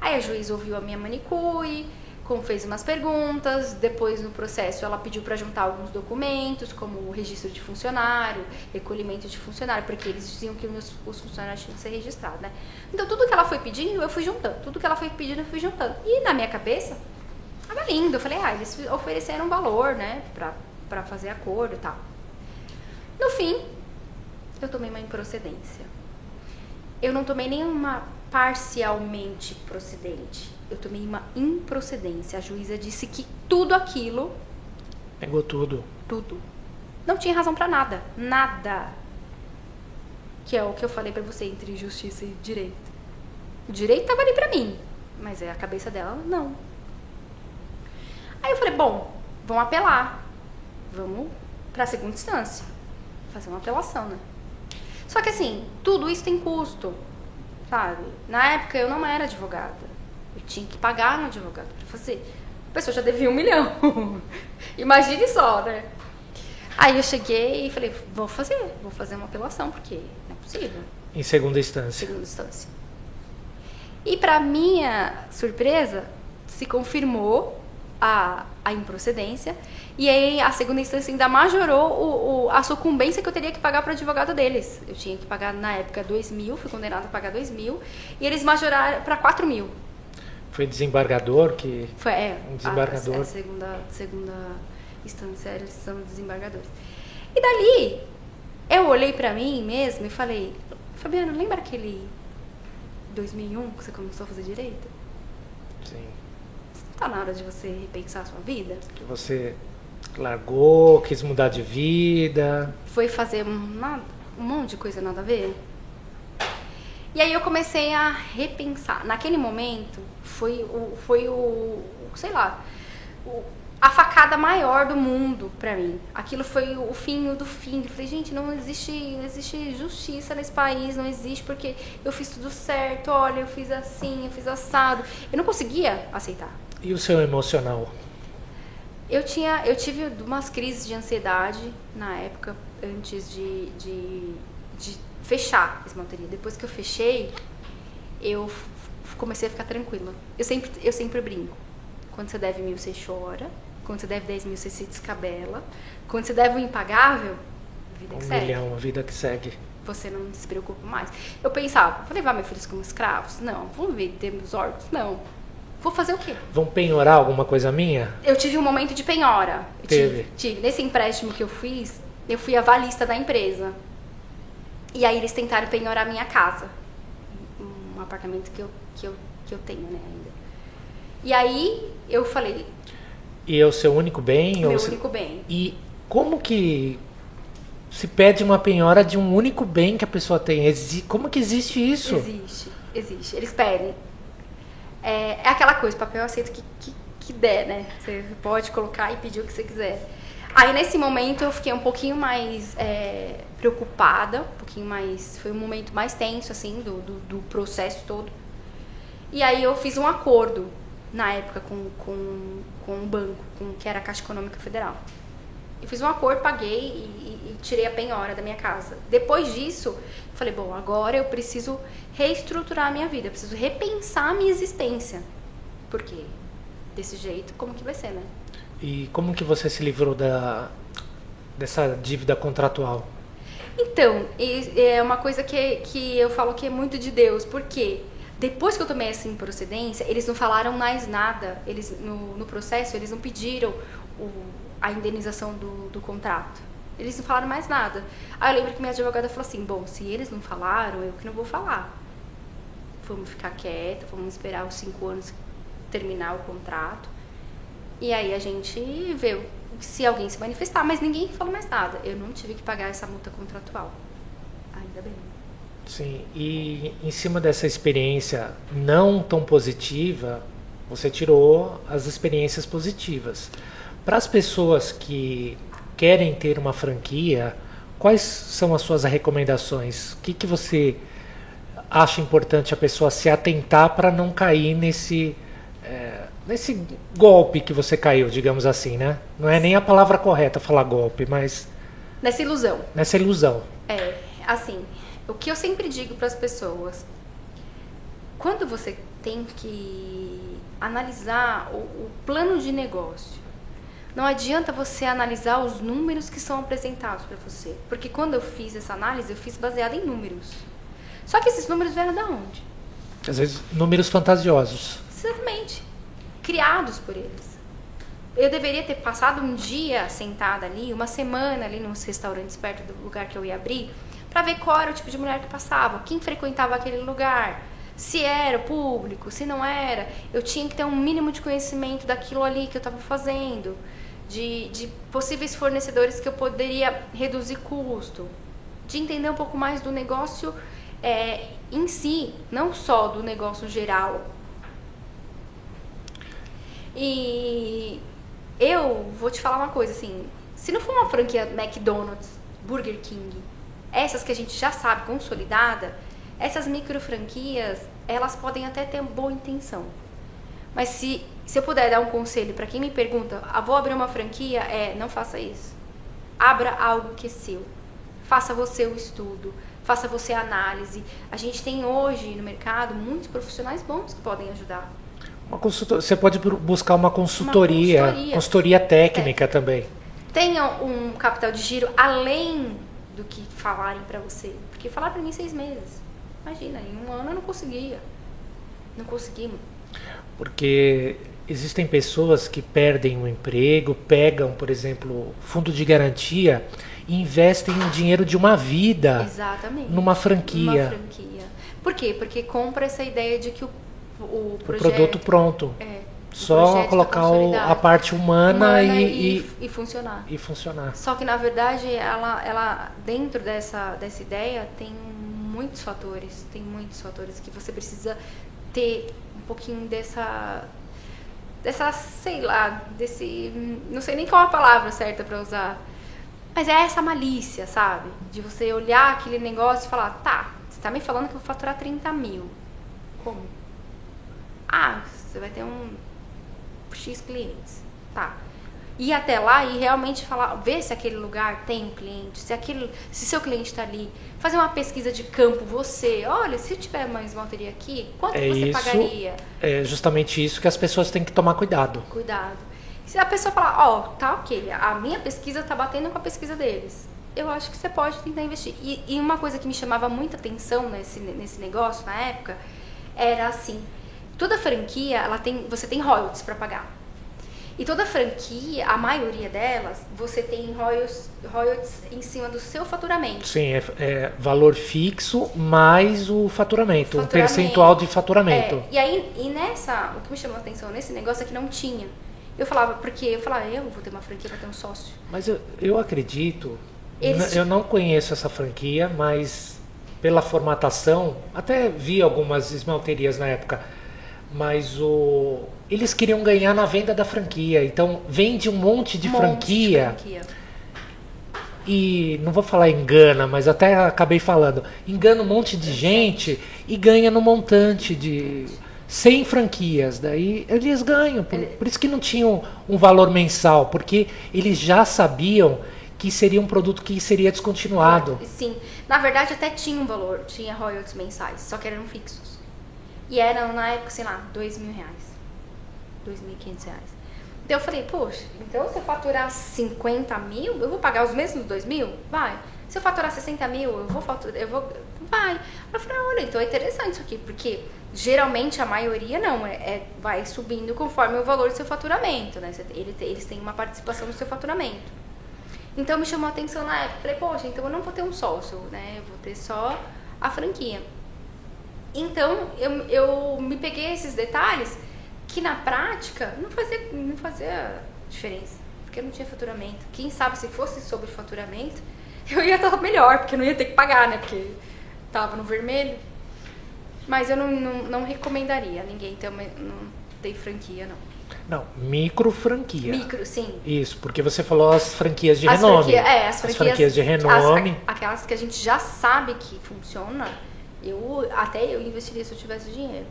Aí a juiz ouviu a minha manicure, como fez umas perguntas, depois no processo ela pediu para juntar alguns documentos, como o registro de funcionário, recolhimento de funcionário, porque eles diziam que os, os funcionários tinham que ser registrados, né? Então tudo que ela foi pedindo, eu fui juntando. Tudo que ela foi pedindo, eu fui juntando. E na minha cabeça, tava lindo. Eu falei, ah, eles ofereceram um valor, né, pra, pra fazer acordo e tal. No fim, eu tomei uma improcedência eu não tomei nenhuma parcialmente procedente. Eu tomei uma improcedência. A juíza disse que tudo aquilo. Pegou tudo. Tudo. Não tinha razão para nada. Nada. Que é o que eu falei para você entre justiça e direito. O direito tava ali pra mim. Mas é a cabeça dela, não. Aí eu falei, bom, vamos apelar. Vamos pra segunda instância. Fazer uma apelação, né? Só que assim, tudo isso tem custo, sabe? Na época eu não era advogada. Eu tinha que pagar no advogado para fazer. A pessoa já devia um milhão. <laughs> Imagine só, né? Aí eu cheguei e falei, vou fazer, vou fazer uma apelação, porque não é possível. Em segunda instância. Segunda instância. E para minha surpresa, se confirmou a, a improcedência. E aí a segunda instância ainda majorou o, o, a sucumbência que eu teria que pagar para o advogado deles. Eu tinha que pagar na época 2 mil, fui condenado a pagar 2 mil, e eles majoraram para 4 mil. Foi desembargador que. Foi, é. Um desembargador. A, a segunda, segunda instância, eles são desembargadores. E dali, eu olhei para mim mesmo e falei: Fabiano, lembra aquele 2001 que você começou a fazer direito? Sim. Tá na hora de você repensar a sua vida? Que você largou, quis mudar de vida. Foi fazer uma, um monte de coisa nada a ver. E aí eu comecei a repensar. Naquele momento foi o, foi o sei lá, o, a facada maior do mundo para mim. Aquilo foi o fim do fim. Eu falei, gente, não existe, não existe justiça nesse país, não existe porque eu fiz tudo certo, olha, eu fiz assim, eu fiz assado. Eu não conseguia aceitar. E o seu emocional? Eu tinha, eu tive umas crises de ansiedade na época antes de, de, de fechar a esmalteria. Depois que eu fechei, eu comecei a ficar tranquila. Eu sempre, eu sempre brinco. Quando você deve mil, você chora. Quando você deve dez mil, você se descabela. Quando você deve o impagável, vida um que segue. Um milhão, a vida que segue. Você não se preocupa mais. Eu pensava, vou levar meus filhos como escravos? Não. Vamos ver termos órgãos? Não vou fazer o quê? Vão penhorar alguma coisa minha? Eu tive um momento de penhora. Teve. Tive, tive. Nesse empréstimo que eu fiz, eu fui avalista da empresa. E aí eles tentaram penhorar a minha casa. Um apartamento que eu, que eu, que eu tenho, né, ainda. E aí eu falei, E é o seu único bem? meu ou se- único bem. E como que se pede uma penhora de um único bem que a pessoa tem? Como que existe isso? Existe, existe. Eles pedem. É, é aquela coisa, papel aceito que, que, que der, né? Você pode colocar e pedir o que você quiser. Aí nesse momento eu fiquei um pouquinho mais é, preocupada, um pouquinho mais. Foi um momento mais tenso, assim, do, do, do processo todo. E aí eu fiz um acordo na época com, com, com um banco, com, que era a Caixa Econômica Federal. Eu fiz um acordo, paguei e, e- tirei a penhora da minha casa. Depois disso, falei, bom, agora eu preciso reestruturar a minha vida, eu preciso repensar a minha existência. Porque desse jeito, como que vai ser, né? E como que você se livrou da dessa dívida contratual? Então, é uma coisa que, que eu falo que é muito de Deus, porque depois que eu tomei essa improcedência, eles não falaram mais nada. Eles, no, no processo, eles não pediram o- a indenização do, do contrato. Eles não falaram mais nada. Aí eu lembro que minha advogada falou assim: bom, se eles não falaram, eu que não vou falar. Vamos ficar quieta, vamos esperar os cinco anos terminar o contrato. E aí a gente vê se alguém se manifestar, mas ninguém falou mais nada. Eu não tive que pagar essa multa contratual. Ainda bem. Sim, e em cima dessa experiência não tão positiva, você tirou as experiências positivas. Para as pessoas que querem ter uma franquia, quais são as suas recomendações? O que, que você acha importante a pessoa se atentar para não cair nesse, é, nesse golpe que você caiu, digamos assim, né? Não é nem a palavra correta falar golpe, mas Nessa ilusão. nessa ilusão. É, assim, o que eu sempre digo para as pessoas, quando você tem que analisar o, o plano de negócio, não adianta você analisar os números que são apresentados para você, porque quando eu fiz essa análise, eu fiz baseada em números. Só que esses números vieram da onde? Às vezes, números fantasiosos. Exatamente. Criados por eles. Eu deveria ter passado um dia sentada ali, uma semana ali nos restaurantes perto do lugar que eu ia abrir, para ver qual era o tipo de mulher que passava, quem frequentava aquele lugar, se era público, se não era. Eu tinha que ter um mínimo de conhecimento daquilo ali que eu estava fazendo, de, de possíveis fornecedores que eu poderia reduzir custo, de entender um pouco mais do negócio é, em si, não só do negócio geral. E eu vou te falar uma coisa assim, se não for uma franquia McDonald's, Burger King, essas que a gente já sabe consolidada, essas micro franquias, elas podem até ter boa intenção. Mas se, se eu puder dar um conselho para quem me pergunta, ah, vou abrir uma franquia, é não faça isso. Abra algo que é seu. Faça você o estudo, faça você a análise. A gente tem hoje no mercado muitos profissionais bons que podem ajudar. Uma consultor- você pode bu- buscar uma consultoria, consultoria. consultoria técnica também. Tenha um capital de giro além do que falarem para você. Porque falar para mim seis meses. Imagina, em um ano eu não conseguia. Não conseguimos. Porque existem pessoas que perdem o emprego, pegam, por exemplo, fundo de garantia e investem o dinheiro de uma vida Exatamente. numa franquia, Numa franquia. Por quê? Porque compra essa ideia de que o, o, o projeto, produto pronto. é, o Só tá colocar o- a parte humana, Humana e, e, e funcionar. e funcionar. Só que na verdade ela, ela dentro dessa, dessa ideia tem muitos fatores, tem muitos fatores que você precisa ter um pouquinho dessa dessa, sei lá, desse, não sei nem qual a palavra certa para usar. Mas é essa malícia, sabe? De você olhar aquele negócio e falar, tá, você tá me falando que eu vou faturar 30 mil. Como? Ah, você vai ter um X clientes. Tá. Ir até lá e realmente falar, ver se aquele lugar tem um cliente, se aquele, se seu cliente está ali, fazer uma pesquisa de campo, você, olha, se eu tiver uma esmalteria aqui, quanto É você isso. pagaria? É justamente isso que as pessoas têm que tomar cuidado. Cuidado. Se a pessoa falar, ó, tá ok, a minha pesquisa tá batendo com a pesquisa deles. Eu acho que você pode tentar investir. E, e uma coisa que me chamava muita atenção nesse, nesse negócio na época era assim: toda franquia, ela tem, você tem royalties para pagar. E toda franquia, a maioria delas, você tem royalties, royalties em cima do seu faturamento. Sim, é, é valor fixo mais o faturamento, um percentual de faturamento. É, e aí, e nessa, o que me chamou a atenção nesse negócio é que não tinha. Eu falava, porque eu falava, eu vou ter uma franquia para ter um sócio. Mas eu, eu acredito, Eles- eu não conheço essa franquia, mas pela formatação, até vi algumas esmalterias na época, mas o eles queriam ganhar na venda da franquia, então vende um monte de Um monte franquia de franquia. e não vou falar engana, mas até acabei falando, engana um monte de gente e ganha no montante de 100 franquias, daí eles ganham, por, por isso que não tinham um valor mensal, porque eles já sabiam que seria um produto que seria descontinuado. Sim. Na verdade, até tinha um valor, tinha royalties mensais, só que eram fixos. E eram, na época, sei lá, dois mil reais. Dois mil e quinhentos reais. Então eu falei, poxa, então se eu faturar 50 mil, eu vou pagar os mesmos dois mil? Vai. Se eu faturar 60 mil, eu vou faturar, eu vou. Vai. Eu falei, olha, então é interessante isso aqui, porque geralmente a maioria não, é, é- vai subindo conforme o valor do seu faturamento, né? Ele eles têm uma participação no seu faturamento. Então me chamou a atenção na época. Falei, poxa, então eu não vou ter um sócio, né? Eu vou ter só a franquia. Então eu, eu me peguei esses detalhes que na prática não fazia, não fazia diferença. Porque não tinha faturamento. Quem sabe se fosse sobre faturamento, <laughs> eu ia estar melhor, porque não ia ter que pagar, né? Porque tava no vermelho. Mas eu não, não, não recomendaria ninguém ter, uma, não ter franquia, não. Não, micro franquia. Micro, sim. Isso, porque você falou as franquias de As renome. franquia- é, as franquias, de as- renome. a- aquelas que a gente já sabe que funciona, eu até eu investiria se eu tivesse dinheiro.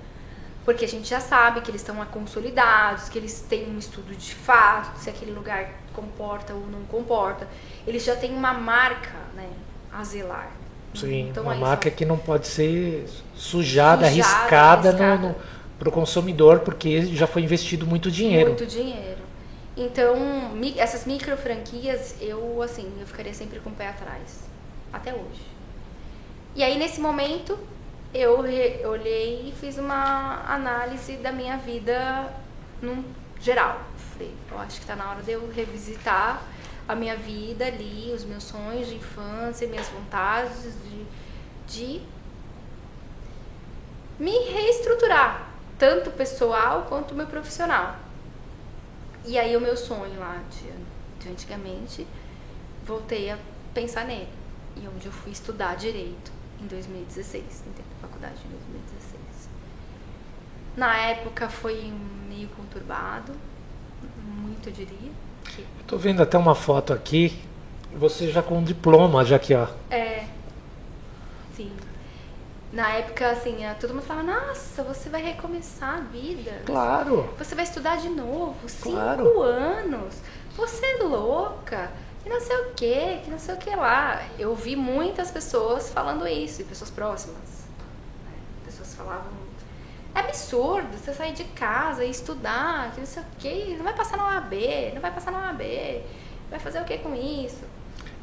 Porque a gente já sabe que eles estão consolidados, que eles têm um estudo de fato, se aquele lugar comporta ou não comporta. Eles já têm uma marca, né, a zelar. Sim, Então, uma marca são- que não pode ser sujada, Sujada, arriscada, arriscada. para o consumidor, porque já foi investido muito dinheiro. Muito dinheiro. Então, essas micro franquias, eu assim, eu ficaria sempre com o pé atrás. Até hoje. E aí, nesse momento, eu olhei e fiz uma análise da minha vida num geral. Falei, eu acho que tá na hora de eu revisitar a minha vida ali, os meus sonhos de infância, minhas vontades de, de me reestruturar, tanto pessoal quanto meu profissional. E aí o meu sonho lá de, de antigamente, voltei a pensar nele. E onde eu fui estudar direito em 2016, entrei na faculdade em 2016. Na época foi meio conturbado, muito eu diria. Que Tô vendo até uma foto aqui, você já com um diploma, já aqui, ó. É. Sim. Na época, assim, todo mundo falava, nossa, você vai recomeçar a vida. Claro. Você vai estudar de novo, cinco Claro. anos. Você é louca. Que não sei o que, que não sei o que lá. Eu vi muitas pessoas falando isso, e pessoas próximas. né? Pessoas falavam, é absurdo você sair de casa e estudar, que não sei o que, não vai passar na OAB, não vai passar na OAB, vai fazer o que com isso?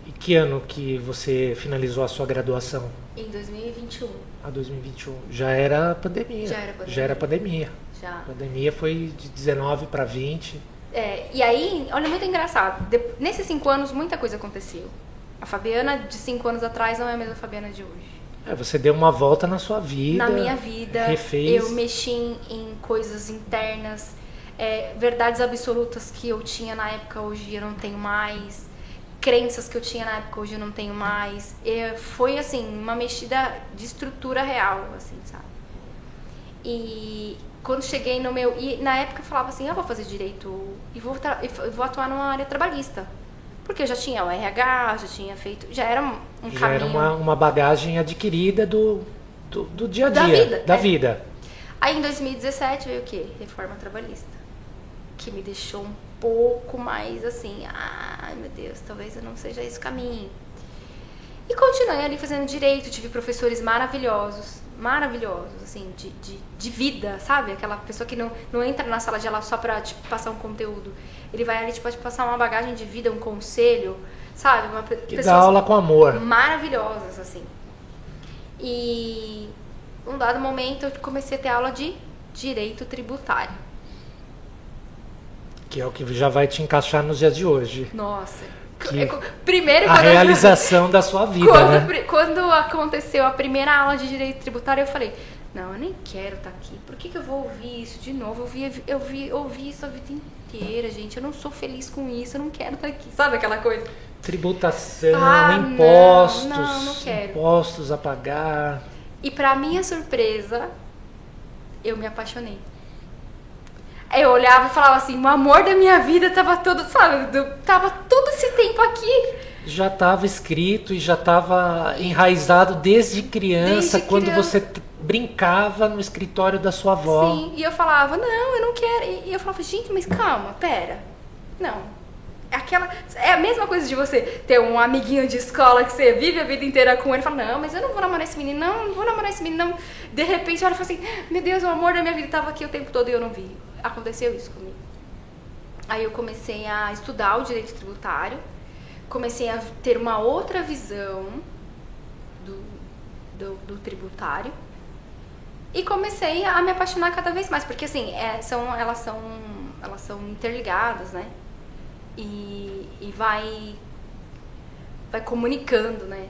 E que ano que você finalizou a sua graduação? Em 2021, A 2021. Já era pandemia. Já era pandemia. Já era pandemia. já. A pandemia foi de 19 para 20. É, e aí, olha, muito engraçado. De- nesses cinco anos, muita coisa aconteceu. A Fabiana de cinco anos atrás não é a mesma Fabiana de hoje. É, você deu uma volta na sua vida. Na minha vida, Refez. eu mexi em, em coisas internas, é, verdades absolutas que eu tinha na época, hoje eu não tenho mais. Crenças que eu tinha na época, hoje eu não tenho mais. É, foi, assim, uma mexida de estrutura real, assim, sabe? E quando cheguei no meu. E na época eu falava assim: eu vou fazer direito e vou, e vou atuar numa área trabalhista. Porque eu já tinha o RH, já tinha feito. Já era um, um Já caminho. era uma, uma bagagem adquirida do, do, do dia a Da dia. vida, Da é. vida. Aí em 2017 veio o quê? Reforma trabalhista. Que me deixou um pouco mais assim, ai meu Deus, talvez eu não seja esse o caminho. E continuei ali fazendo direito, tive professores maravilhosos, maravilhosos, assim, de, de, de vida, sabe? Aquela pessoa que não, não entra na sala de aula só pra te passar um conteúdo. Ele vai ali, tipo, te passar uma bagagem de vida, um conselho, sabe? Uma, Que dá aula com amor. maravilhosas, assim. E um dado momento eu comecei a ter aula de direito tributário. Que é o que já vai te encaixar nos dias de hoje. Nossa. Que- É, Primeiro A eu- realização da sua vida, quando, né? quando aconteceu a primeira aula de direito tributário, eu falei, não, eu nem quero estar aqui. Por que, que eu vou ouvir isso de novo? Eu vi, eu vi, ouvi isso a vida inteira, gente. Eu não sou feliz com isso, eu não quero estar aqui. Sabe aquela coisa? Tributação, Ah, impostos, não, não quero. impostos a pagar. E pra minha surpresa, eu me apaixonei. Eu olhava e falava assim, o amor da minha vida tava todo, sabe, tava todo esse tempo aqui. Já estava escrito e já estava enraizado desde criança, Desde quando criança. você brincava no escritório da sua avó. Sim, e eu falava, não, eu não quero. E eu falava, gente, mas calma, pera. Não. É Aquela, é a mesma coisa de você ter um amiguinho de escola que você vive a vida inteira com ele e fala, não, mas eu não vou namorar esse menino, não, não vou namorar esse menino, não. De repente, olha e fala assim, meu Deus, o amor da minha vida estava aqui o tempo todo e eu não vi. Aconteceu isso comigo. Aí eu comecei a estudar o direito tributário, comecei a ter uma outra visão do, do, do tributário e comecei a me apaixonar cada vez mais, porque assim, é, são, elas, são, elas são interligadas, né? E, e vai, vai comunicando, né?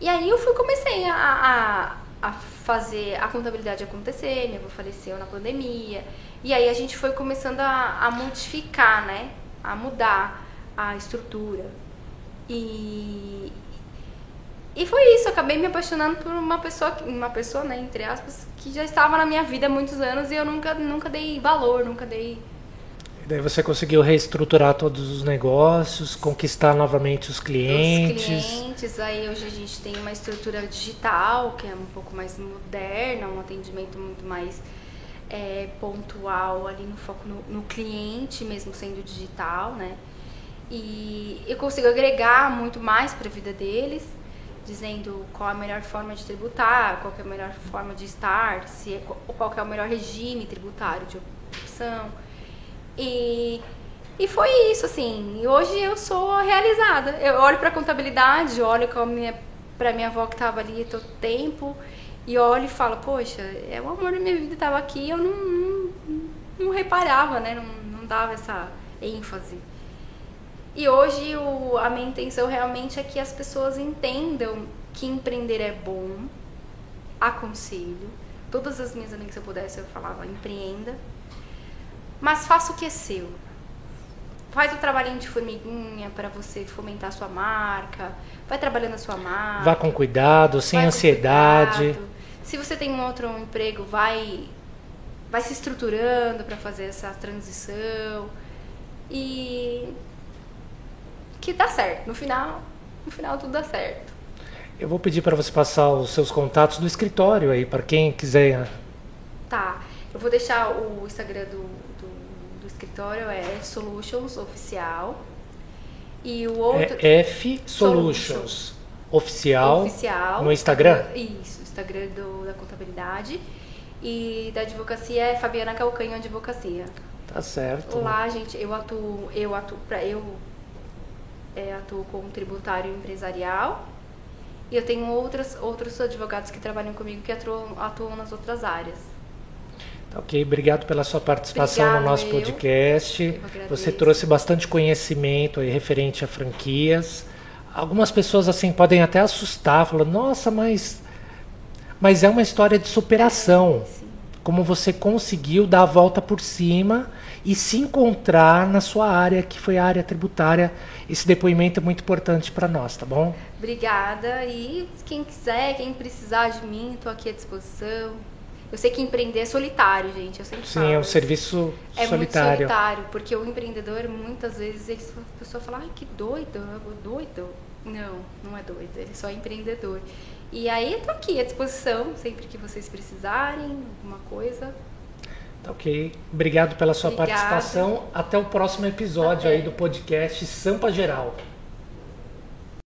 E aí eu fui, comecei a, a, a fazer a contabilidade acontecer, minha avó faleceu na pandemia. E aí a gente foi começando a, a modificar, né? A mudar a estrutura. E, e foi isso, acabei me apaixonando por uma pessoa, uma pessoa, né, entre aspas, que já estava na minha vida há muitos anos e eu nunca, nunca dei valor, nunca dei. E daí você conseguiu reestruturar todos os negócios, conquistar novamente os clientes. Os clientes, aí hoje a gente tem uma estrutura digital, que é um pouco mais moderna, um atendimento muito mais é, pontual ali no foco no, no cliente, mesmo sendo digital, né? E eu consigo agregar muito mais para a vida deles, dizendo qual a melhor forma de tributar, qual é a melhor forma de estar, se é, qual é o melhor regime tributário de opção. E, e foi isso, assim. E hoje eu sou realizada. Eu olho para a contabilidade, olho para minha, pra minha avó que estava ali todo tempo, e olho e falo, poxa, é o amor da minha vida estava aqui, eu não, não, não reparava, né? Não, não dava essa ênfase. E hoje o, a minha intenção realmente é que as pessoas entendam que empreender é bom, aconselho. Todas as minhas amigas, se eu pudesse, eu falava, empreenda. Mas faça o que é seu. Faz o trabalhinho de formiguinha para você fomentar a sua marca. Vai trabalhando a sua marca. Vá com cuidado, sem ansiedade. cuidado. Se você tem um outro emprego, vai vai se estruturando para fazer essa transição e que dá certo. No final, no final tudo dá certo. Eu vou pedir para você passar os seus contatos do escritório aí, para quem quiser. Tá. Eu vou deixar o Instagram do, do, escritório é Solutions Oficial. E o outro. É F Solutions Solutions. oficial, oficial. no Instagram. Isso, Instagram do, da contabilidade. E da advocacia é Fabiana Calcanho Advocacia. Tá certo. Lá, gente, eu atuo, eu atuo para eu é, atuo como tributário empresarial. E eu tenho outras, outros advogados que trabalham comigo que atuam, atuam nas outras áreas. Ok, obrigado pela sua participação Obrigado, no nosso podcast. Você trouxe bastante conhecimento aí referente a franquias. Algumas pessoas assim podem até assustar, falando: "Nossa, mas mas é uma história de superação". Sim. Como você conseguiu dar a volta por cima e se encontrar na sua área, que foi a área tributária. Esse depoimento é muito importante para nós, tá bom? Obrigada. E quem quiser, quem precisar de mim, estou aqui à disposição. Eu sei que empreender é solitário, gente. Eu sempre Sim, falo. é um serviço É solitário. muito solitário, porque o empreendedor, muitas vezes, eles, a pessoa fala, ai, que doido, doido. Não, não é doido, ele só é empreendedor. E aí eu tô aqui à disposição, sempre que vocês precisarem, alguma coisa. Tá ok. Obrigado pela sua participação. Até o próximo episódio Até. aí do podcast Sampa Geral.